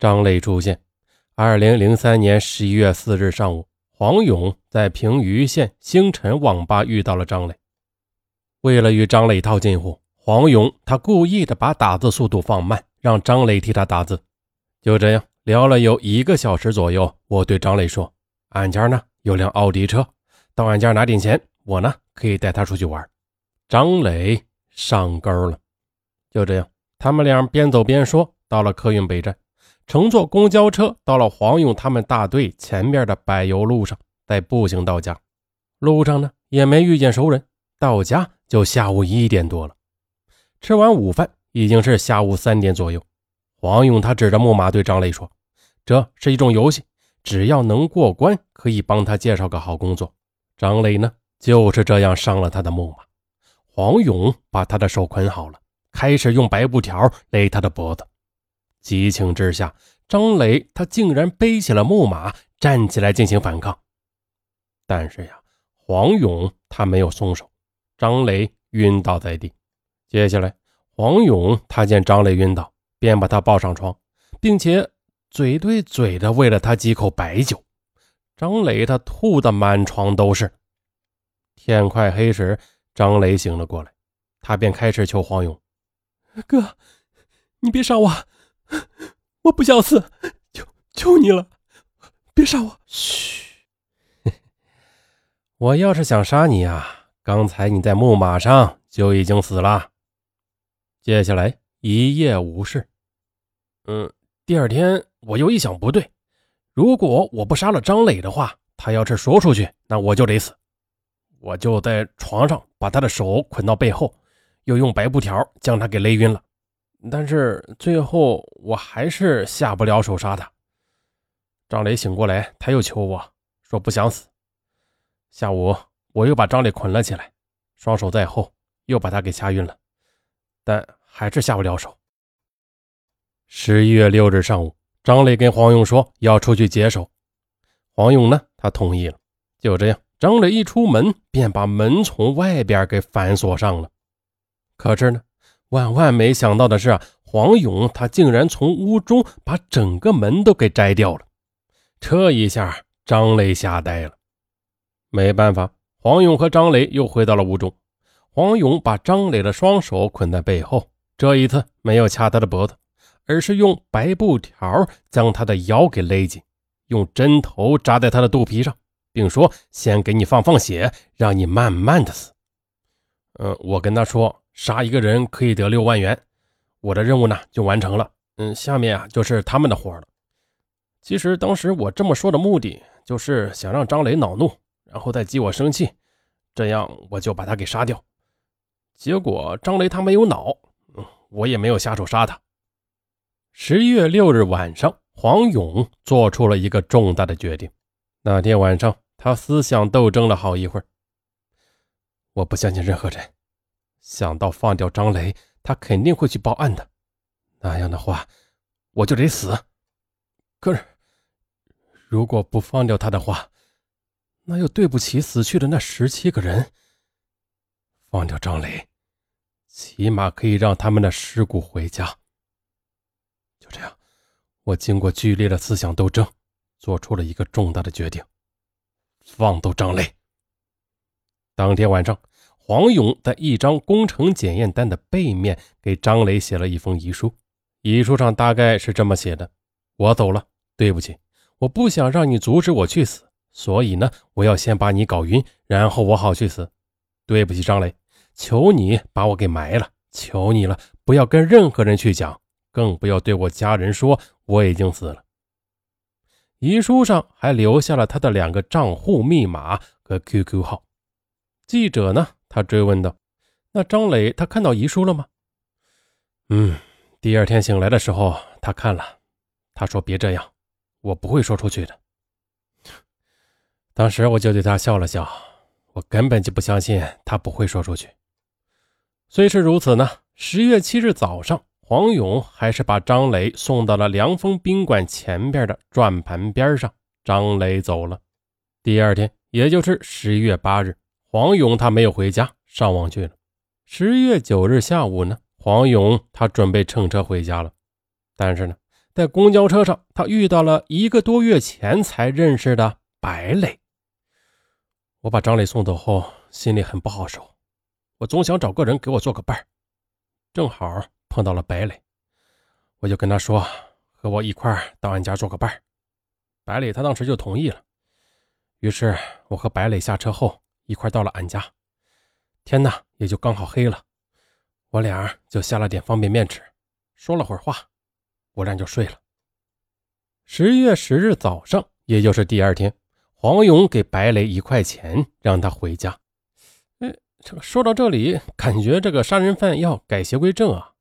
张磊出现。二零零三年十一月四日上午，黄勇在平舆县星辰网吧遇到了张磊。为了与张磊套近乎，黄勇他故意的把打字速度放慢，让张磊替他打字。就这样聊了有一个小时左右，我对张磊说：“俺家呢有辆奥迪车，到俺家拿点钱，我呢可以带他出去玩。”张磊上钩了。就这样，他们俩边走边说，到了客运北站，乘坐公交车到了黄勇他们大队前面的柏油路上，再步行到家。路上呢也没遇见熟人，到家。就下午一点多了，吃完午饭已经是下午三点左右。黄勇他指着木马对张磊说：“这是一种游戏，只要能过关，可以帮他介绍个好工作。”张磊呢就是这样上了他的木马。黄勇把他的手捆好了，开始用白布条勒他的脖子。激情之下，张磊他竟然背起了木马，站起来进行反抗。但是呀，黄勇他没有松手。张磊晕倒在地，接下来黄勇他见张磊晕倒，便把他抱上床，并且嘴对嘴的喂了他几口白酒。张磊他吐的满床都是。天快黑时，张磊醒了过来，他便开始求黄勇：“哥，你别杀我，我不想死，求求你了，别杀我。”嘘，我要是想杀你呀。刚才你在木马上就已经死了。接下来一夜无事。嗯，第二天我又一想不对，如果我不杀了张磊的话，他要是说出去，那我就得死。我就在床上把他的手捆到背后，又用白布条将他给勒晕了。但是最后我还是下不了手杀他。张磊醒过来，他又求我说不想死。下午。我又把张磊捆了起来，双手在后，又把他给掐晕了，但还是下不了手。十一月六日上午，张磊跟黄勇说要出去解手，黄勇呢，他同意了。就这样，张磊一出门便把门从外边给反锁上了。可是呢，万万没想到的是，黄勇他竟然从屋中把整个门都给摘掉了。这一下，张磊吓呆了，没办法。黄勇和张磊又回到了屋中。黄勇把张磊的双手捆在背后，这一次没有掐他的脖子，而是用白布条将他的腰给勒紧，用针头扎在他的肚皮上，并说：“先给你放放血，让你慢慢的死。”嗯，我跟他说，杀一个人可以得六万元，我的任务呢就完成了。嗯，下面啊就是他们的活了。其实当时我这么说的目的，就是想让张磊恼怒。然后再激我生气，这样我就把他给杀掉。结果张雷他没有恼，嗯，我也没有下手杀他。十一月六日晚上，黄勇做出了一个重大的决定。那天晚上，他思想斗争了好一会儿。我不相信任何人，想到放掉张雷，他肯定会去报案的。那样的话，我就得死。可是，如果不放掉他的话，那又对不起死去的那十七个人。放掉张磊，起码可以让他们的尸骨回家。就这样，我经过剧烈的思想斗争，做出了一个重大的决定：放走张磊。当天晚上，黄勇在一张工程检验单的背面给张磊写了一封遗书，遗书上大概是这么写的：“我走了，对不起，我不想让你阻止我去死。”所以呢，我要先把你搞晕，然后我好去死。对不起，张磊，求你把我给埋了，求你了，不要跟任何人去讲，更不要对我家人说我已经死了。遗书上还留下了他的两个账户密码和 QQ 号。记者呢，他追问道：“那张磊他看到遗书了吗？”“嗯，第二天醒来的时候他看了，他说别这样，我不会说出去的。”当时我就对他笑了笑，我根本就不相信他不会说出去。虽是如此呢，十月七日早上，黄勇还是把张磊送到了凉风宾馆前边的转盘边上。张磊走了。第二天，也就是十月八日，黄勇他没有回家，上网去了。十月九日下午呢，黄勇他准备乘车回家了，但是呢，在公交车上，他遇到了一个多月前才认识的白磊。我把张磊送走后，心里很不好受。我总想找个人给我做个伴儿，正好碰到了白磊，我就跟他说，和我一块到俺家做个伴儿。白磊他当时就同意了。于是，我和白磊下车后一块到了俺家。天呐，也就刚好黑了，我俩就下了点方便面吃，说了会儿话。我俩就睡了。十月十日早上，也就是第二天，黄勇给白磊一块钱，让他回家。哎，这说到这里，感觉这个杀人犯要改邪归正啊！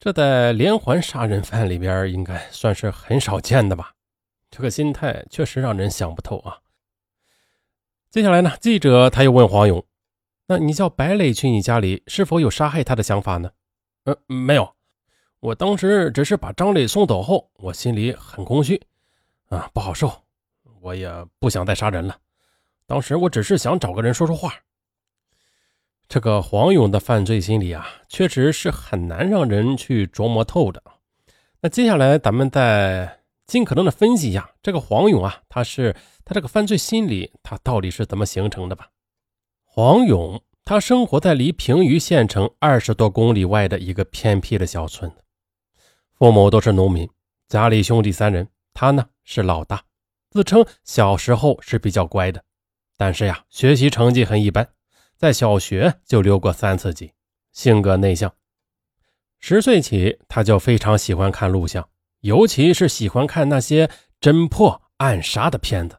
这在连环杀人犯里边，应该算是很少见的吧？这个心态确实让人想不透啊。接下来呢，记者他又问黄勇：“那你叫白磊去你家里，是否有杀害他的想法呢？”“呃，没有。”我当时只是把张磊送走后，我心里很空虚，啊，不好受，我也不想再杀人了。当时我只是想找个人说说话。这个黄勇的犯罪心理啊，确实是很难让人去琢磨透的。那接下来咱们再尽可能的分析一下这个黄勇啊，他是他这个犯罪心理他到底是怎么形成的吧？黄勇他生活在离平舆县城二十多公里外的一个偏僻的小村子。父母都是农民，家里兄弟三人，他呢是老大，自称小时候是比较乖的，但是呀，学习成绩很一般，在小学就留过三次级，性格内向。十岁起，他就非常喜欢看录像，尤其是喜欢看那些侦破暗杀的片子。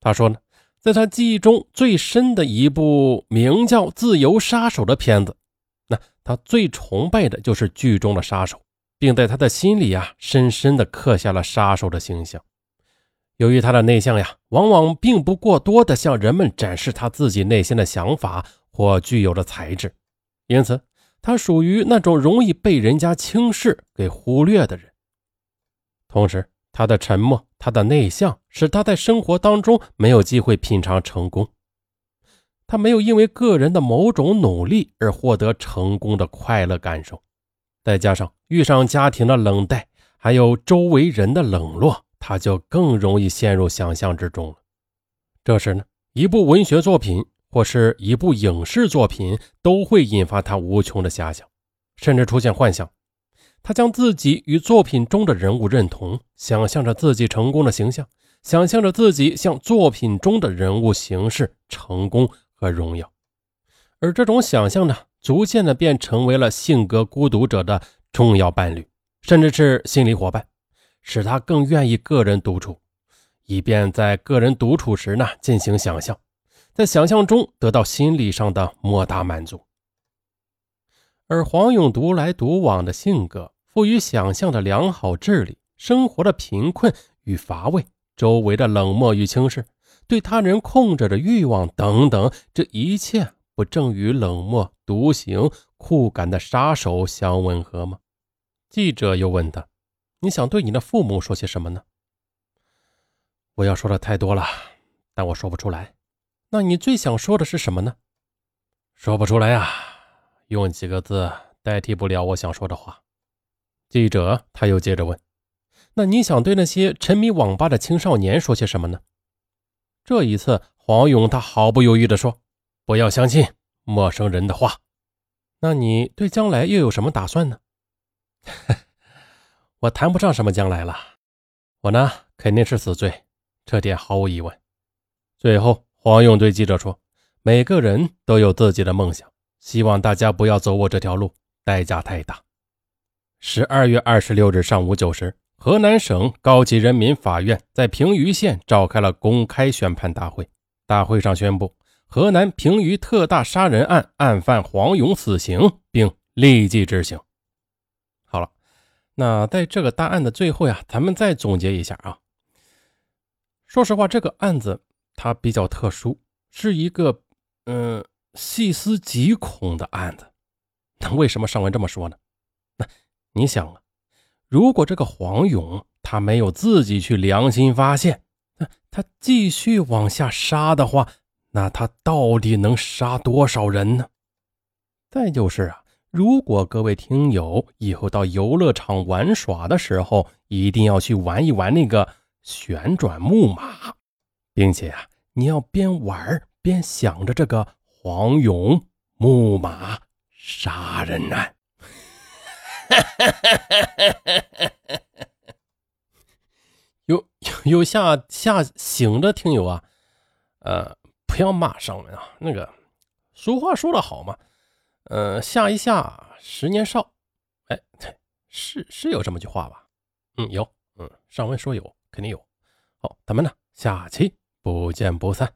他说呢，在他记忆中最深的一部名叫《自由杀手》的片子，那他最崇拜的就是剧中的杀手。并在他的心里啊，深深的刻下了杀手的形象。由于他的内向呀，往往并不过多的向人们展示他自己内心的想法或具有的才智，因此他属于那种容易被人家轻视、给忽略的人。同时，他的沉默、他的内向，使他在生活当中没有机会品尝成功。他没有因为个人的某种努力而获得成功的快乐感受。再加上遇上家庭的冷淡，还有周围人的冷落，他就更容易陷入想象之中了。这时呢，一部文学作品或是一部影视作品都会引发他无穷的遐想，甚至出现幻想。他将自己与作品中的人物认同，想象着自己成功的形象，想象着自己像作品中的人物行事，成功和荣耀。而这种想象呢？逐渐的便成为了性格孤独者的重要伴侣，甚至是心理伙伴，使他更愿意个人独处，以便在个人独处时呢进行想象，在想象中得到心理上的莫大满足。而黄勇独来独往的性格，富于想象的良好治理，生活的贫困与乏味，周围的冷漠与轻视，对他人控制的欲望等等，这一切。不正与冷漠、独行、酷感的杀手相吻合吗？记者又问他：“你想对你的父母说些什么呢？”我要说的太多了，但我说不出来。那你最想说的是什么呢？说不出来啊，用几个字代替不了我想说的话。记者他又接着问：“那你想对那些沉迷网吧的青少年说些什么呢？”这一次，黄勇他毫不犹豫地说。不要相信陌生人的话。那你对将来又有什么打算呢？我谈不上什么将来了。我呢，肯定是死罪，这点毫无疑问。最后，黄勇对记者说：“每个人都有自己的梦想，希望大家不要走我这条路，代价太大。”十二月二十六日上午九时，河南省高级人民法院在平舆县召开了公开宣判大会，大会上宣布。河南平舆特大杀人案案犯黄勇死刑，并立即执行。好了，那在这个大案的最后呀，咱们再总结一下啊。说实话，这个案子它比较特殊，是一个嗯细思极恐的案子。那为什么上文这么说呢？你想啊，如果这个黄勇他没有自己去良心发现，那他继续往下杀的话。那他到底能杀多少人呢？再就是啊，如果各位听友以后到游乐场玩耍的时候，一定要去玩一玩那个旋转木马，并且啊，你要边玩边想着这个黄勇木马杀人案。哈哈哈哈哈哈有有下下醒的听友啊，呃，不要骂上文啊。那个俗话说得好嘛，呃，下一下十年少。哎，对是是有这么句话吧？嗯，有。嗯，上文说有，肯定有。好，咱们呢，下期不见不散。